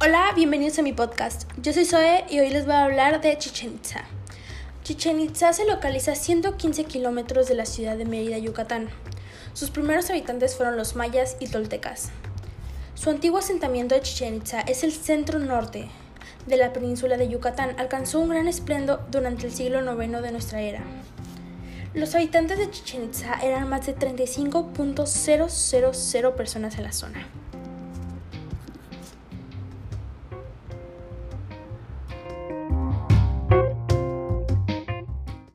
Hola, bienvenidos a mi podcast. Yo soy Zoe y hoy les voy a hablar de Chichen Itza. Chichen Itza se localiza a 115 kilómetros de la ciudad de Mérida, Yucatán. Sus primeros habitantes fueron los mayas y toltecas. Su antiguo asentamiento de Chichen Itza es el centro norte de la península de Yucatán. Alcanzó un gran esplendor durante el siglo IX de nuestra era. Los habitantes de Chichen Itza eran más de 35.000 personas en la zona.